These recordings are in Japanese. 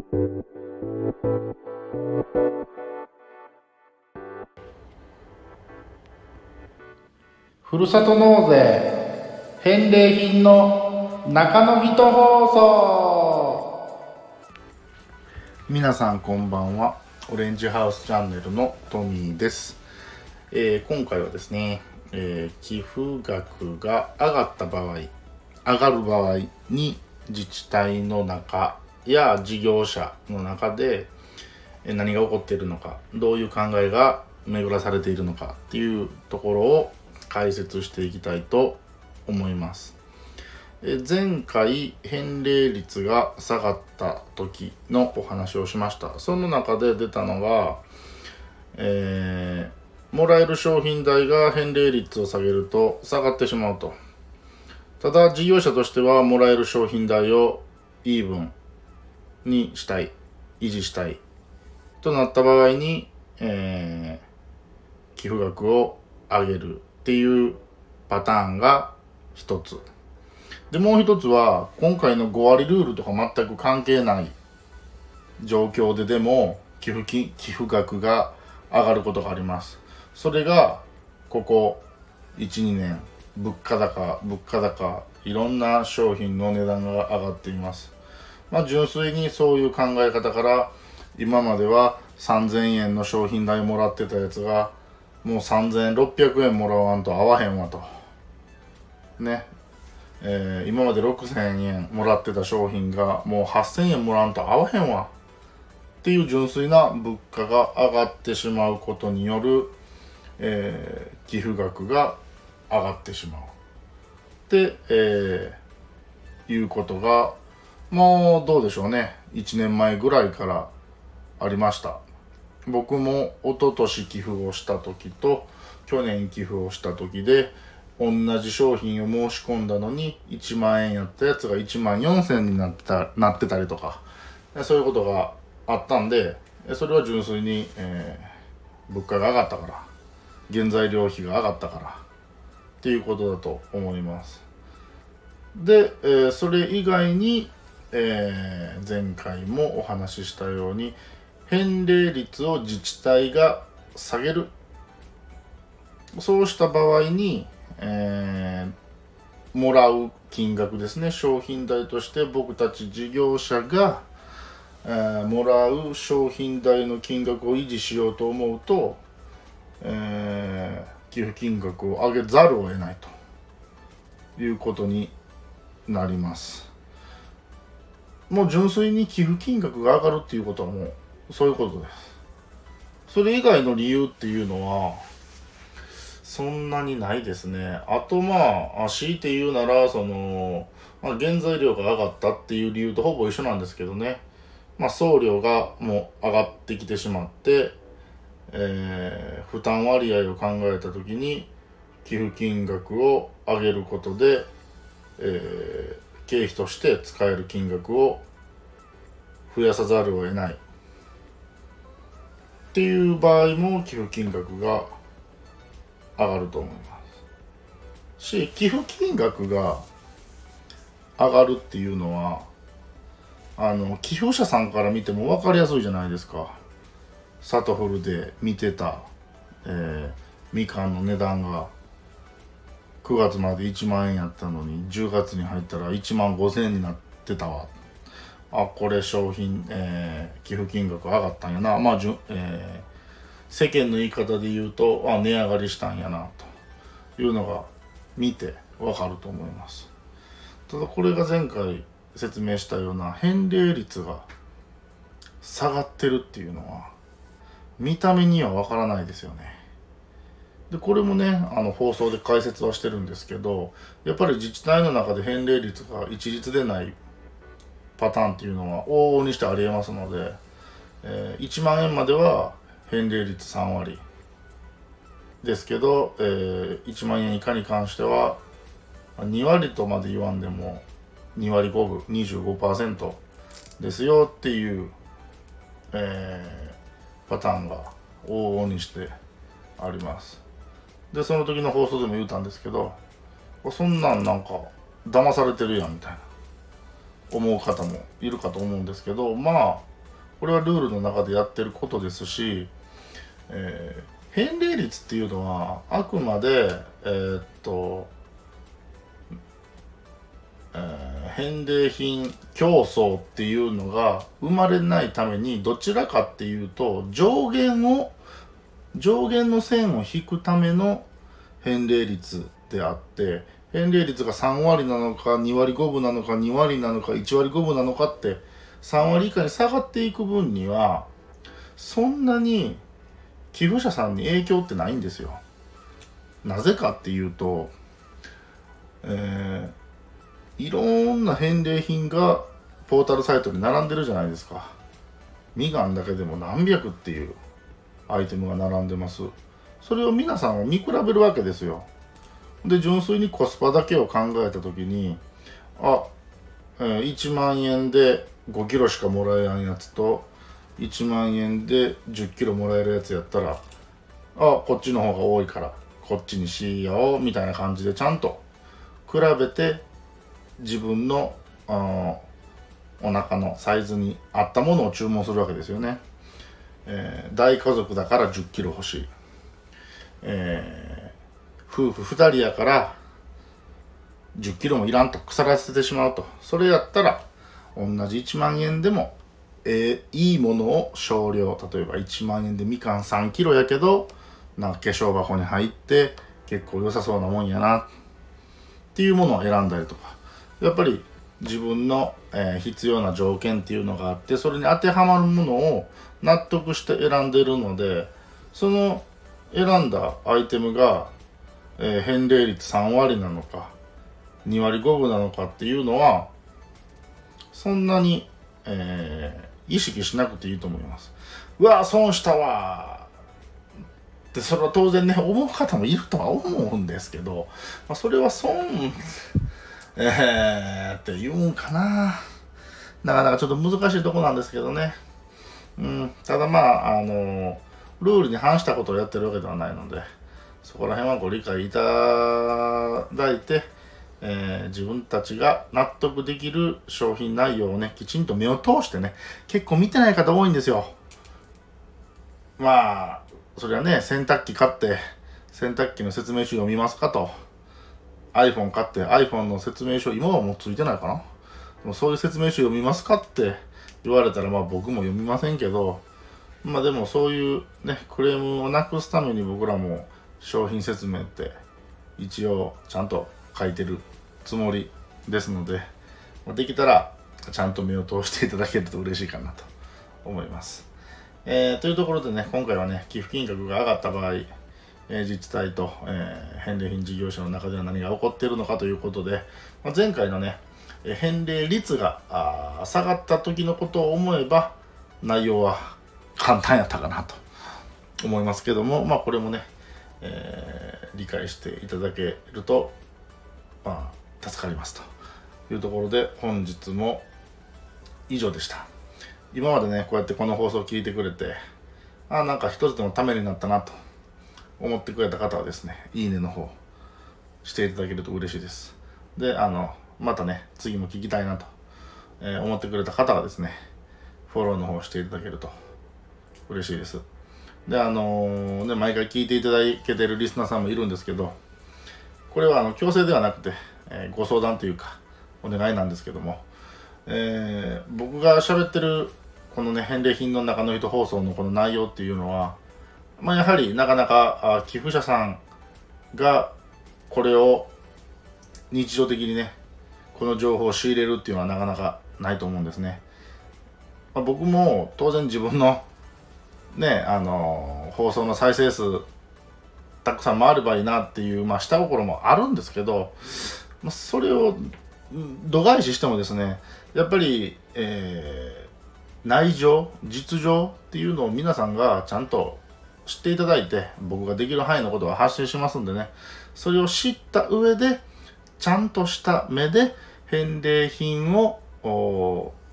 ふるさと納税返礼品の中の人放送。皆さんこんばんは。オレンジハウスチャンネルのトミーです、えー、今回はですね、えー、寄付額が上がった場合上がる場合に自治体の中や事業者の中で何が起こっているのかどういう考えが巡らされているのかっていうところを解説していきたいと思います。前回返礼率が下がった時のお話をしましたその中で出たのが、えー、もらえる商品代が返礼率を下げると下がってしまうとただ事業者としてはもらえる商品代をイーブンにしたい維持したいとなった場合に、えー、寄付額を上げるっていうパターンが一つ。で、もう一つは、今回の5割ルールとか全く関係ない状況ででも、寄付金、寄付額が上がることがあります。それが、ここ1、2年、物価高、物価高、いろんな商品の値段が上がっています。まあ、純粋にそういう考え方から、今までは3000円の商品代もらってたやつがもう3600円もらわんと合わへんわと。ね。えー、今まで6000円もらってた商品がもう8000円もらわんと合わへんわ。っていう純粋な物価が上がってしまうことによる、えー、寄付額が上がってしまう。ってえー、いうことがもうどうでしょうね。1年前ぐらいからありました。僕も一昨年寄付をした時と去年寄付をした時で同じ商品を申し込んだのに1万円やったやつが1万4000になってたなってたりとかそういうことがあったんでそれは純粋に、えー、物価が上がったから原材料費が上がったからっていうことだと思います。で、えー、それ以外に、えー、前回もお話ししたように返礼率を自治体が下げる。そうした場合に、えー、もらう金額ですね。商品代として僕たち事業者が、えー、もらう商品代の金額を維持しようと思うと、えー、寄付金額を上げざるを得ないということになります。もう純粋に寄付金額が上がるっていうことはもうそういうことです。それ以外の理由っていうのはそんなにないですね。あとまあ強いて言うならその、まあ、原材料が上がったっていう理由とほぼ一緒なんですけどね。まあ送料がもう上がってきてしまってえー、負担割合を考えた時に寄付金額を上げることで、えー、経費として使える金額を増やさざるを得ないっていう場合も寄付金額が上がると思います。し寄付金額が上がるっていうのはあの寄付者さんから見ても分かりやすいじゃないですか。サトフルで見てた、えー、みかんの値段が9月まで1万円やったのに10月に入ったら1万5000円になってたわ。あこれ商品、えー、寄付金額上がったんやな。まあじゅ、えー、世間の言い方で言うとあ値上がりしたんやなというのが見てわかると思います。ただこれが前回説明したような返礼率が下がってるっていうのは見た目にはわからないですよね。でこれもねあの放送で解説はしてるんですけどやっぱり自治体の中で返礼率が一律でないパターンっていうのは往々にしてありえますので、えー、1万円までは返礼率3割ですけど、えー、1万円以下に関しては2割とまで言わんでも2割5分25%ですよっていう、えー、パターンが往々にしてあります。でその時の放送でも言うたんですけどそんなんなんか騙されてるやんみたいな思う方もいるかと思うんですけどまあこれはルールの中でやってることですし、えー、返礼率っていうのはあくまでえー、っと、えー、返礼品競争っていうのが生まれないためにどちらかっていうと上限を上限の線を引くための返礼率であって返礼率が3割なのか2割5分なのか2割なのか1割5分なのかって3割以下に下がっていく分にはそんなに寄付者さんに影響ってないんですよ。なぜかっていうと、えー、いろんな返礼品がポータルサイトに並んでるじゃないですか。みかんだけでも何百っていうアイテムが並んでます。それを皆さんは見比べるわけですよ。で純粋にコスパだけを考えた時にあ、1万円で5キロしかもらえないやつと1万円で10キロもらえるやつやったらあこっちの方が多いからこっちにしようみたいな感じでちゃんと比べて自分のあお腹のサイズに合ったものを注文するわけですよね、えー、大家族だから10キロ欲しい、えー夫婦2人やから10キロもいらんと腐らせてしまうと。それやったら同じ1万円でもえー、いいものを少量。例えば1万円でみかん3キロやけどなんか化粧箱に入って結構良さそうなもんやな。っていうものを選んだりとか。やっぱり自分の、えー、必要な条件っていうのがあってそれに当てはまるものを納得して選んでるのでその選んだアイテムがえー、返礼率3割なのか2割5分なのかっていうのはそんなに、えー、意識しなくていいと思います。うわ損したわってそれは当然ね思う方もいるとは思うんですけど、まあ、それは損えー、って言うんかななかなかちょっと難しいとこなんですけどねうんただまああのルールに反したことをやってるわけではないのでそこら辺はご理解いただいて、えー、自分たちが納得できる商品内容をね、きちんと目を通してね、結構見てない方多いんですよ。まあ、それはね、洗濯機買って、洗濯機の説明書読みますかと。iPhone 買って iPhone の説明書、今はもうついてないかな？でもそういう説明書読みますかって言われたら、まあ僕も読みませんけど、まあでもそういうね、クレームをなくすために僕らも商品説明って一応ちゃんと書いてるつもりですのでできたらちゃんと目を通していただけると嬉しいかなと思います。えー、というところでね今回はね寄付金額が上がった場合、え、自治体と、え、返礼品事業者の中では何が起こっているのかということで、まあ、前回のね返礼率が下がった時のことを思えば内容は簡単やったかなと思いますけどもまあこれもねえー、理解していただけると、まあ、助かりますというところで本日も以上でした。今までねこうやってこの放送を聞いてくれてあなんか一つでもためになったなと思ってくれた方はですねいいねの方していただけると嬉しいです。であのまたね次も聞きたいなと、えー、思ってくれた方はですねフォローの方していただけると嬉しいです。であのー、ね毎回聞いていただけてるリスナーさんもいるんですけどこれはあの強制ではなくて、えー、ご相談というかお願いなんですけども、えー、僕が喋ってるこのね返礼品の中の人放送のこの内容っていうのはまあやはりなかなかあ寄付者さんがこれを日常的にねこの情報を仕入れるっていうのはなかなかないと思うんですね、まあ、僕も当然自分のねあの放送の再生数たくさん回ればいいなっていう、まあ、下心もあるんですけど、まあ、それを度外視してもですねやっぱり、えー、内情実情っていうのを皆さんがちゃんと知っていただいて僕ができる範囲のことは発信しますんでねそれを知った上でちゃんとした目で返礼品を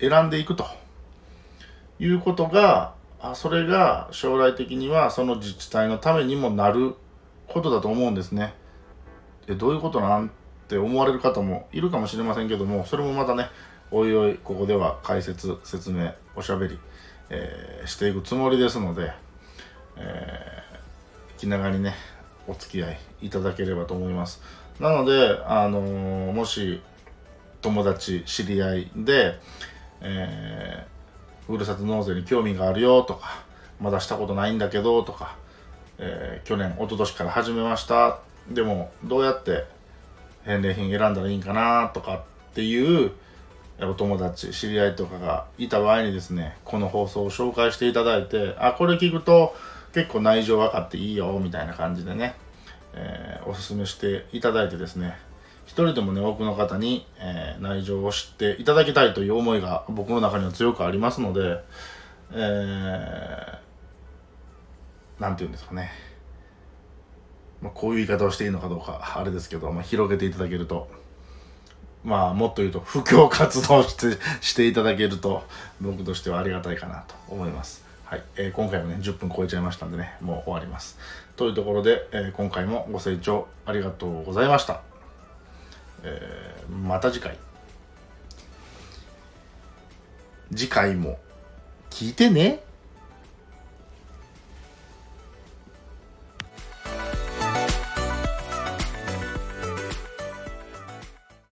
選んでいくということがそれが将来的にはその自治体のためにもなることだと思うんですね。えどういうことなんて思われる方もいるかもしれませんけどもそれもまたねおいおいここでは解説説明おしゃべり、えー、していくつもりですので、えー、気長にねお付き合いいただければと思います。なので、あのー、もし友達知り合いで、えー、ふるさと納税に興味があるよとかまだしたことないんだけどとか、えー、去年一昨年から始めました。でもどうやって返礼品選んだらいいんかなとかっていうお友達知り合いとかがいた場合にですねこの放送を紹介していただいてあこれ聞くと結構内情分かっていいよみたいな感じでね、えー、おすすめしていただいてですね一人でもね多くの方に、えー、内情を知っていただきたいという思いが僕の中には強くありますので、えー、て言うんですかね、まあ、こういう言い方をしていいのかどうかあれですけど、まあ、広げていただけるとまあもっと言うと布教活動してしていただけると僕としてはありがたいかなと思います。はい、えー、今回もね10分超えちゃいましたんでねもう終わります。というところで、えー、今回もご清聴ありがとうございました。えー、また次回。次回も聞いてね。